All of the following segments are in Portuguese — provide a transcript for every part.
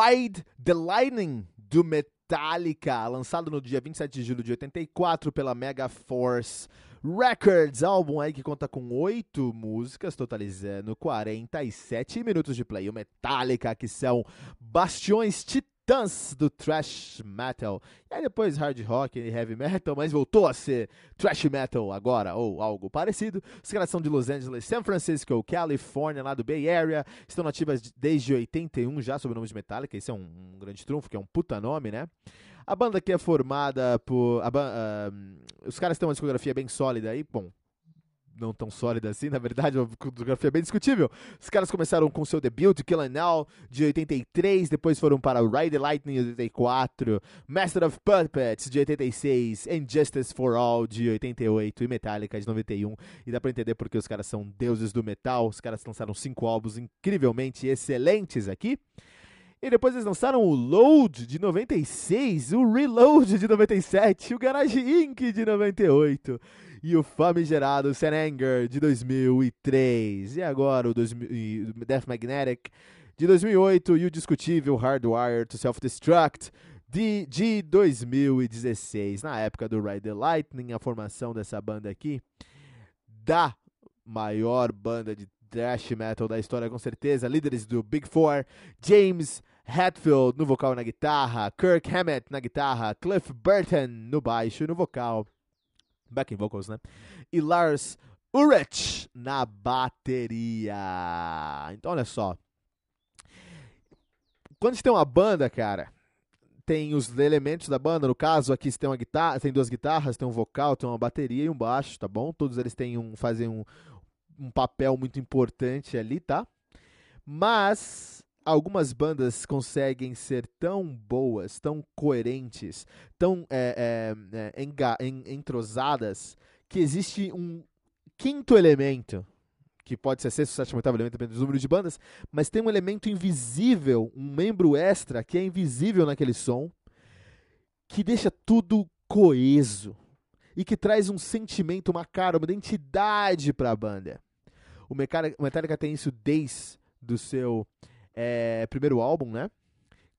Ride the Lightning do Metallica, lançado no dia 27 de julho de 84 pela Mega Force Records, álbum aí que conta com oito músicas, totalizando 47 minutos de play. O Metallica, que são bastiões titãs titãs do thrash metal. E aí depois hard rock e heavy metal, mas voltou a ser thrash metal agora, ou algo parecido. Os caras são de Los Angeles, San Francisco, Califórnia, lá do Bay Area. Estão nativas desde 81 já sob o nome de Metallica. Esse é um, um grande trunfo, que é um puta nome, né? A banda aqui é formada por. A, uh, os caras têm uma discografia bem sólida aí. Bom, não tão sólida assim, na verdade, uma fotografia bem discutível. Os caras começaram com seu debut, Kill and Now, de 83, depois foram para Ride the Lightning, de 84, Master of Puppets, de 86, Injustice for All, de 88, e Metallica, de 91. E dá pra entender porque os caras são deuses do metal, os caras lançaram cinco álbuns incrivelmente excelentes aqui. E depois eles lançaram o Load de 96, o Reload de 97, o Garage Inc. de 98 e o famigerado Serenger de 2003. E agora o 2000, Death Magnetic de 2008 e o discutível Hardwire to Self-Destruct de, de 2016. Na época do Ride the Lightning, a formação dessa banda aqui, da maior banda de thrash metal da história, com certeza. Líderes do Big Four, James Hetfield no vocal e na guitarra, Kirk Hammett na guitarra, Cliff Burton no baixo e no vocal backing vocals, né? E Lars Ulrich na bateria. Então, olha só. Quando você tem uma banda, cara, tem os elementos da banda. No caso, aqui você tem uma guitarra, tem duas guitarras, tem um vocal, tem uma bateria e um baixo, tá bom? Todos eles têm um, fazem um, um papel muito importante ali, tá? Mas algumas bandas conseguem ser tão boas, tão coerentes, tão é, é, é, entrosadas, que existe um quinto elemento, que pode ser sexto, sétimo, oitavo elemento, dependendo do número de bandas, mas tem um elemento invisível, um membro extra, que é invisível naquele som, que deixa tudo coeso e que traz um sentimento, uma cara, uma identidade para a banda. O Metallica tem isso desde do seu é, primeiro álbum, né?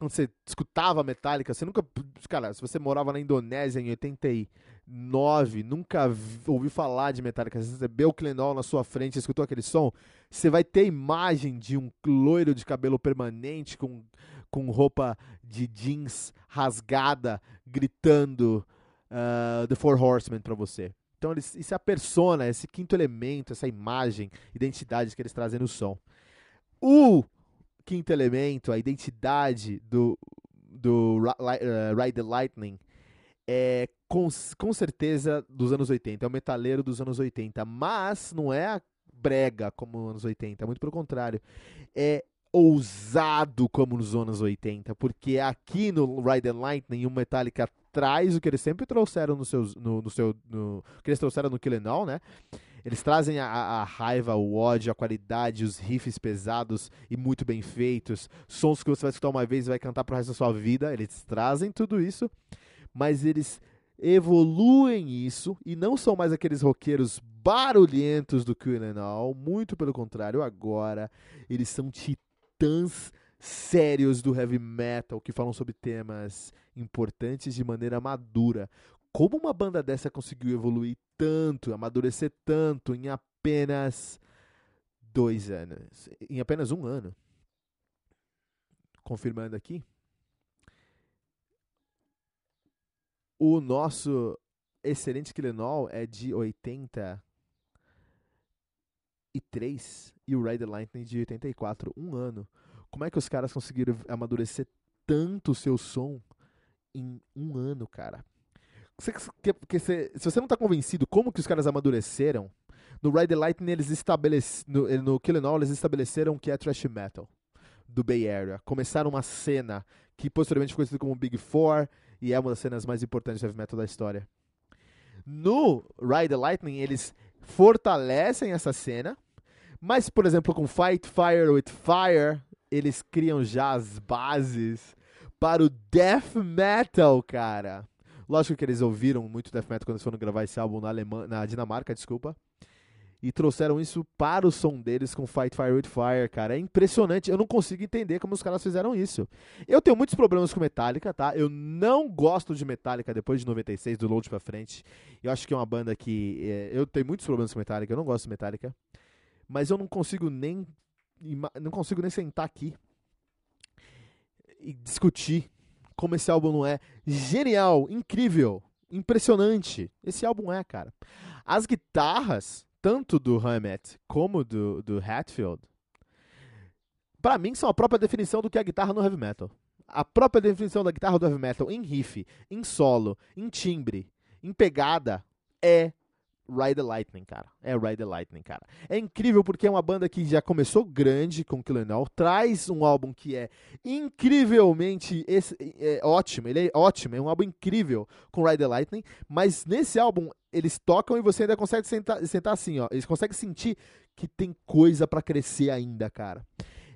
Quando você escutava Metallica, você nunca. Cara, se você morava na Indonésia em 89, nunca ouviu falar de Metallica, você recebeu o Clenol na sua frente, escutou aquele som, você vai ter imagem de um loiro de cabelo permanente com, com roupa de jeans rasgada, gritando uh, The Four Horsemen pra você. Então, isso é a persona, esse quinto elemento, essa imagem, identidade que eles trazem no som. O quinto elemento, a identidade do, do uh, Ride the Lightning é com, com certeza dos anos 80, é o metaleiro dos anos 80, mas não é a brega como nos anos 80, muito pelo contrário. É ousado como nos anos 80, porque aqui no Ride the Lightning o Metallica traz o que eles sempre trouxeram no, seus, no, no seu. No, que eles trouxeram no Kill né? Eles trazem a, a, raiva, o ódio, a qualidade, os riffs pesados e muito bem feitos, sons que você vai escutar uma vez e vai cantar pro resto da sua vida. Eles trazem tudo isso, mas eles evoluem isso e não são mais aqueles roqueiros barulhentos do Queen All, muito pelo contrário, agora eles são titãs sérios do heavy metal que falam sobre temas importantes de maneira madura. Como uma banda dessa conseguiu evoluir tanto, amadurecer tanto em apenas dois anos? Em apenas um ano. Confirmando aqui. O nosso excelente Killenol é de 83 e o Ride the Lightning de 84. Um ano. Como é que os caras conseguiram amadurecer tanto o seu som em um ano, cara? Você, que, que, se, se você não está convencido como que os caras amadureceram, no Ride the Lightning eles estabeleceram, no, no Kill All, eles estabeleceram que é thrash metal do Bay Area. Começaram uma cena que posteriormente foi conhecida como Big Four e é uma das cenas mais importantes do heavy metal da história. No Ride the Lightning eles fortalecem essa cena, mas por exemplo com Fight Fire with Fire eles criam já as bases para o death metal, cara. Lógico que eles ouviram muito death metal quando eles foram gravar esse álbum na, Alemanha, na Dinamarca, desculpa. E trouxeram isso para o som deles com Fight Fire with Fire, cara. É impressionante. Eu não consigo entender como os caras fizeram isso. Eu tenho muitos problemas com Metallica, tá? Eu não gosto de Metallica depois de 96, do Load pra frente. Eu acho que é uma banda que. É, eu tenho muitos problemas com Metallica, eu não gosto de Metallica. Mas eu não consigo nem não consigo nem sentar aqui e discutir como esse álbum não é genial, incrível, impressionante. Esse álbum é, cara. As guitarras, tanto do Hammett como do, do Hatfield, para mim são a própria definição do que é a guitarra no heavy metal. A própria definição da guitarra do heavy metal em riff, em solo, em timbre, em pegada é Ride the Lightning, cara. É Ride the Lightning, cara. É incrível porque é uma banda que já começou grande com Killer All, traz um álbum que é incrivelmente esse, é, ótimo, ele é ótimo, é um álbum incrível com Ride the Lightning, mas nesse álbum eles tocam e você ainda consegue sentar, sentar assim, ó, eles conseguem sentir que tem coisa para crescer ainda, cara.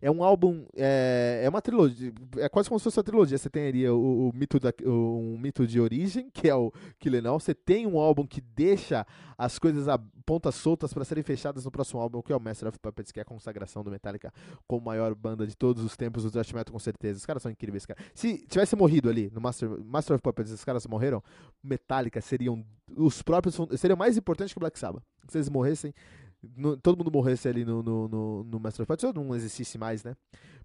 É um álbum, é, é uma trilogia, é quase como se fosse uma trilogia. Você ali o, o mito da, o, um mito de origem, que é o Killenal. Você tem um álbum que deixa as coisas a pontas soltas para serem fechadas no próximo álbum, que é o Master of Puppets, que é a consagração do Metallica como maior banda de todos os tempos do thrash metal, com certeza. Os caras são incríveis, cara. Se tivesse morrido ali no Master, Master of Puppets, os caras morreram, Metallica seriam os próprios, seriam mais importantes que o Black Sabbath. Se eles morressem, no, todo mundo morresse ali no, no, no, no Master of Puppets, não existisse mais, né?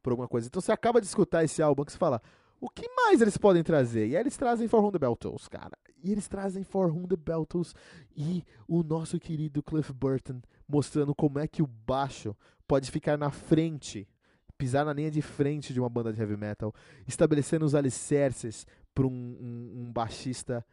Por alguma coisa. Então você acaba de escutar esse álbum que você fala, o que mais eles podem trazer? E aí eles trazem For the Beltles, cara. E eles trazem For the Beltles e o nosso querido Cliff Burton mostrando como é que o baixo pode ficar na frente, pisar na linha de frente de uma banda de heavy metal, estabelecendo os alicerces para um, um, um baixista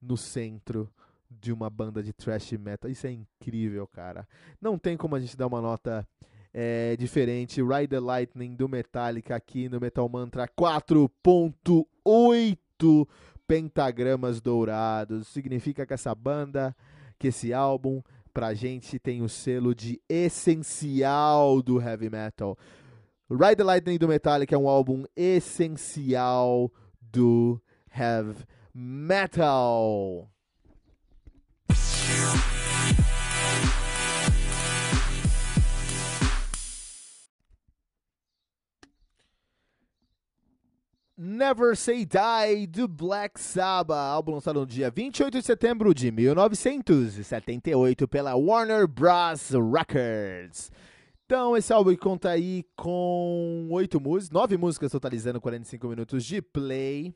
no centro de uma banda de thrash metal. Isso é incrível, cara. Não tem como a gente dar uma nota é, diferente. Ride the Lightning do Metallica aqui no Metal Mantra 4.8 pentagramas dourados. Significa que essa banda, que esse álbum, pra gente tem o selo de essencial do heavy metal. Ride the Lightning do Metallica é um álbum essencial do heavy metal. Never Say Die do Black Sabbath, álbum lançado no dia 28 de setembro de 1978 pela Warner Bros. Records. Então, esse álbum conta aí com oito músicas, nove músicas totalizando 45 minutos de play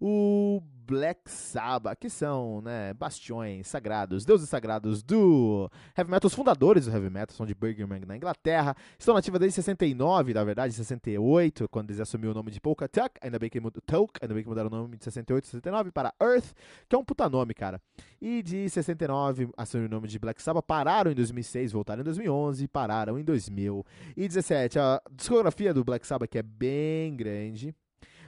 o Black Sabbath, que são né, bastiões sagrados, deuses sagrados do heavy metal, os fundadores do heavy metal, são de Birmingham, na Inglaterra, estão nativos desde 69, na verdade, 68, quando eles assumiram o nome de Polka Tuck, ainda bem que, Tuck, ainda bem que mudaram o nome de 68 69 para Earth, que é um puta nome, cara. E de 69 assumiram o nome de Black Sabbath, pararam em 2006, voltaram em 2011, pararam em 2017. A discografia do Black Sabbath que é bem grande,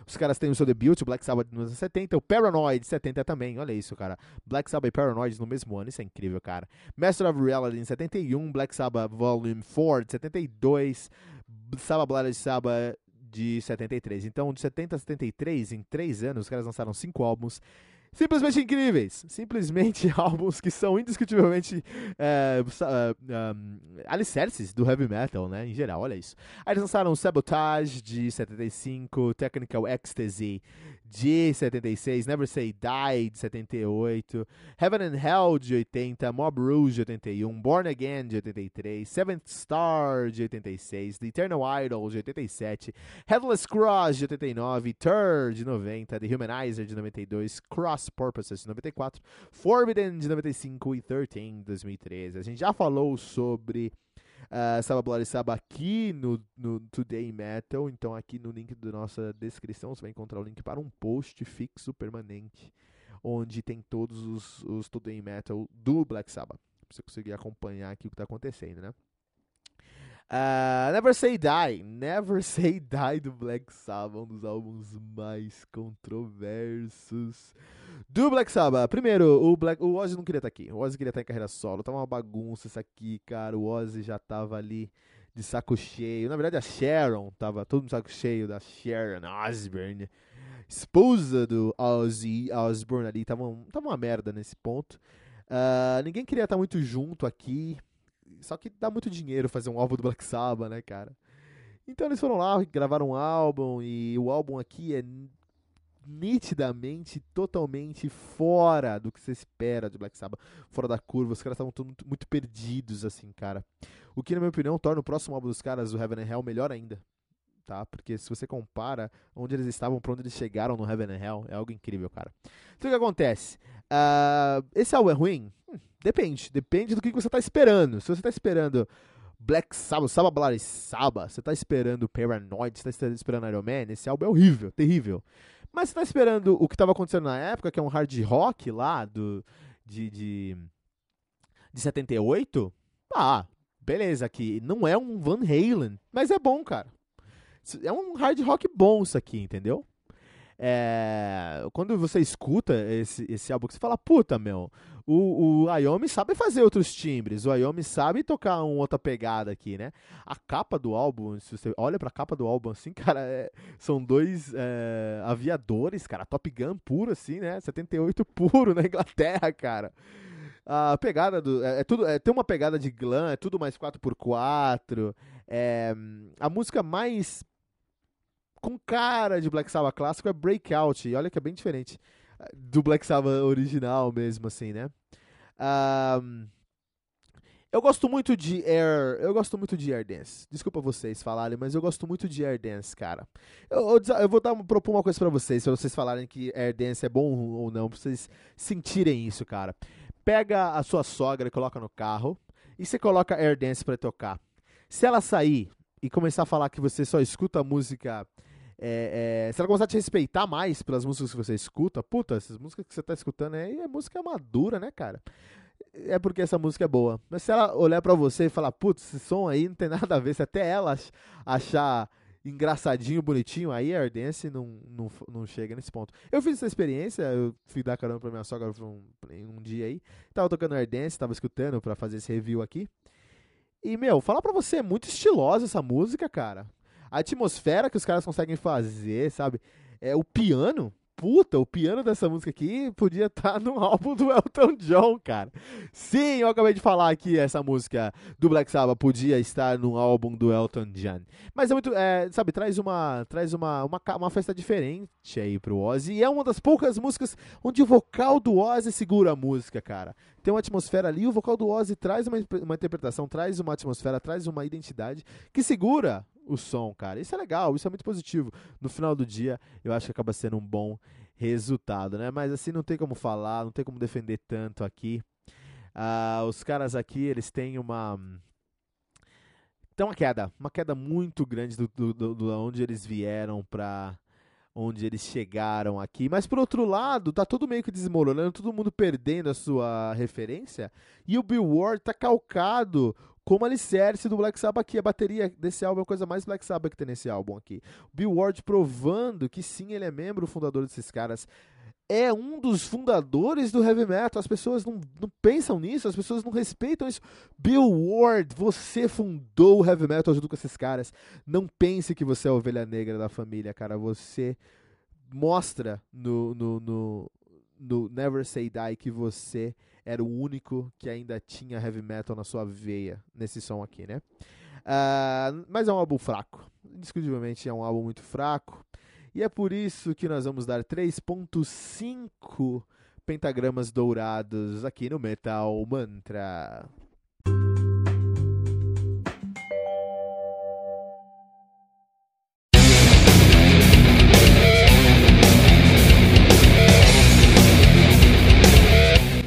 os caras têm o seu debut, o Black Sabbath nos anos 70, o Paranoid 70 também, olha isso, cara. Black Sabbath e Paranoid no mesmo ano, isso é incrível, cara. Master of Reality em 71, Black Sabbath Volume 4 de 72, Sabbath Blood Sabbath de 73. Então, de 70 a 73, em 3 anos, os caras lançaram 5 álbuns simplesmente incríveis. Simplesmente álbuns que são indiscutivelmente é, um, alicerces do heavy metal, né? Em geral, olha isso. Aí eles lançaram Sabotage de 75, Technical Ecstasy de 76, Never Say Die de 78, Heaven and Hell de 80, Mob Rouge de 81, Born Again de 83, Seventh Star de 86, The Eternal Idol de 87, Headless Cross de 89, Tur de 90, The Humanizer de 92, Cross Purposes de 94, Forbidden de 95 e 13 de 2013. A gente já falou sobre uh, Bloody Saba aqui no, no Today Metal. Então, aqui no link da nossa descrição, você vai encontrar o link para um post fixo permanente, onde tem todos os, os Today Metal do Black Sabbath. Pra você conseguir acompanhar aqui o que está acontecendo, né? Uh, Never Say Die. Never Say Die do Black Sabbath, um dos álbuns mais controversos do Black Sabbath. Primeiro, o, Black, o Ozzy não queria estar tá aqui. O Ozzy queria estar tá em carreira solo. Tava uma bagunça isso aqui, cara. O Ozzy já tava ali de saco cheio. Na verdade, a Sharon tava todo no saco cheio da Sharon Osbourne. Esposa do Ozzy Osbourne ali. Tava, tava uma merda nesse ponto. Uh, ninguém queria estar tá muito junto aqui. Só que dá muito dinheiro fazer um álbum do Black Sabbath, né, cara? Então eles foram lá, gravaram um álbum. E o álbum aqui é nitidamente, totalmente fora do que você espera de Black Sabbath, fora da curva. Os caras estavam muito, muito perdidos, assim, cara. O que, na minha opinião, torna o próximo álbum dos caras, o Heaven and Hell, melhor ainda. Tá? Porque se você compara onde eles estavam para onde eles chegaram no Heaven and Hell, é algo incrível, cara. Então o que acontece? Uh, esse álbum é ruim? Hum, depende. Depende do que você está esperando. Se você está esperando Black Sabbath, Sabbath Bloody Sabbath, você está esperando Paranoid, você está esperando Iron Man, esse álbum é horrível, terrível. Mas você tá esperando o que estava acontecendo na época, que é um hard rock lá do, de, de, de 78? Ah, beleza, aqui não é um Van Halen, mas é bom, cara. É um hard rock bom isso aqui, entendeu? É, quando você escuta esse, esse álbum, você fala, puta, meu, o, o Ayomi sabe fazer outros timbres, o Ayomi sabe tocar uma outra pegada aqui, né? A capa do álbum, se você olha pra capa do álbum assim, cara, é, são dois é, aviadores, cara, Top Gun puro assim, né? 78 puro na Inglaterra, cara. A pegada do. É, é tudo, é, tem uma pegada de glam, é tudo mais 4x4. É, a música mais com cara de Black Sabbath clássico é Breakout. E olha que é bem diferente eh, do Black Sabbath original mesmo, assim, né? Um, eu gosto muito de Air. Eu gosto muito de Air Dance. Desculpa vocês falarem, mas eu gosto muito de Air Dance, cara. Eu, eu, eu vou dar, propor uma coisa para vocês, se vocês falarem que Air Dance é bom ou não, pra vocês sentirem isso, cara. Pega a sua sogra e coloca no carro, e você coloca Air Dance pra tocar. Se ela sair e começar a falar que você só escuta música é, é, se ela começar a te respeitar mais pelas músicas que você escuta, puta, essas músicas que você tá escutando aí é música madura, né, cara? É porque essa música é boa. Mas se ela olhar para você e falar, putz, esse som aí não tem nada a ver, se até ela achar engraçadinho, bonitinho, aí a Ardence não, não, não chega nesse ponto. Eu fiz essa experiência, eu fui dar caramba pra minha sogra um, um dia aí, tava tocando Ardence, tava escutando para fazer esse review aqui. E, meu, falar pra você, é muito estilosa essa música, cara a atmosfera que os caras conseguem fazer, sabe? É o piano. Puta, o piano dessa música aqui podia estar tá no álbum do Elton John, cara. Sim, eu acabei de falar aqui, essa música do Black Sabbath podia estar no álbum do Elton John. Mas é muito, é, sabe, traz uma traz uma, uma, uma festa diferente aí pro Ozzy. E é uma das poucas músicas onde o vocal do Ozzy segura a música, cara. Tem uma atmosfera ali, o vocal do Ozzy traz uma, uma interpretação, traz uma atmosfera, traz uma identidade que segura o som, cara. Isso é legal, isso é muito positivo. No final do dia, eu acho que acaba sendo um bom resultado, né? Mas assim, não tem como falar, não tem como defender tanto aqui. Uh, os caras aqui, eles têm uma. Tem uma queda, uma queda muito grande do, do, do, do onde eles vieram para onde eles chegaram aqui. Mas por outro lado, tá tudo meio que desmoronando, todo mundo perdendo a sua referência. E o Bill Ward tá calcado como alicerce do Black Sabbath aqui. A bateria desse álbum é a coisa mais Black Sabbath que tem nesse álbum aqui. Bill Ward provando que sim, ele é membro fundador desses caras. É um dos fundadores do heavy metal. As pessoas não, não pensam nisso, as pessoas não respeitam isso. Bill Ward, você fundou o heavy metal junto com esses caras. Não pense que você é a ovelha negra da família, cara. Você mostra no, no, no no Never Say Die que você era o único que ainda tinha heavy metal na sua veia nesse som aqui, né? Uh, mas é um álbum fraco. Indiscutivelmente é um álbum muito fraco. E é por isso que nós vamos dar 3.5 pentagramas dourados aqui no Metal Mantra.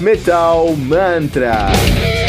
Metal Mantra.